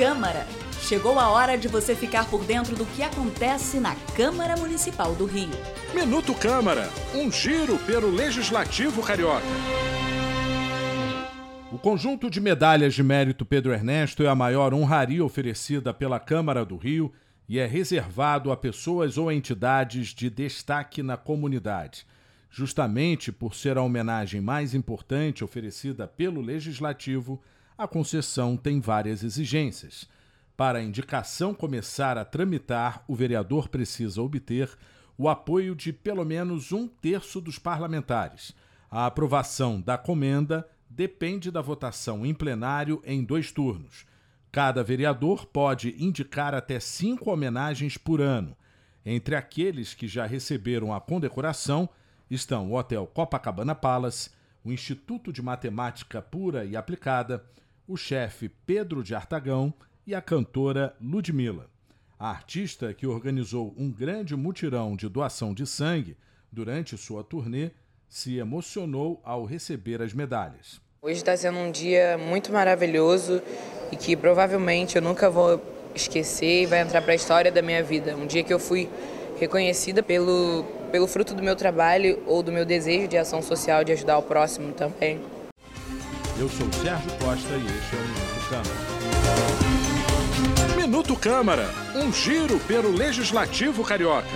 Câmara. Chegou a hora de você ficar por dentro do que acontece na Câmara Municipal do Rio. Minuto Câmara, um giro pelo Legislativo Carioca. O conjunto de medalhas de mérito Pedro Ernesto é a maior honraria oferecida pela Câmara do Rio e é reservado a pessoas ou entidades de destaque na comunidade. Justamente por ser a homenagem mais importante oferecida pelo Legislativo, a concessão tem várias exigências. Para a indicação começar a tramitar, o vereador precisa obter o apoio de pelo menos um terço dos parlamentares. A aprovação da comenda depende da votação em plenário em dois turnos. Cada vereador pode indicar até cinco homenagens por ano. Entre aqueles que já receberam a condecoração estão o Hotel Copacabana Palace, o Instituto de Matemática Pura e Aplicada, o chefe Pedro de Artagão e a cantora Ludmilla. A artista que organizou um grande mutirão de doação de sangue durante sua turnê se emocionou ao receber as medalhas. Hoje está sendo um dia muito maravilhoso e que provavelmente eu nunca vou esquecer e vai entrar para a história da minha vida. Um dia que eu fui reconhecida pelo, pelo fruto do meu trabalho ou do meu desejo de ação social, de ajudar o próximo também. Eu sou o Sérgio Costa e este é o Minuto Câmara. Minuto Câmara, um giro pelo Legislativo Carioca.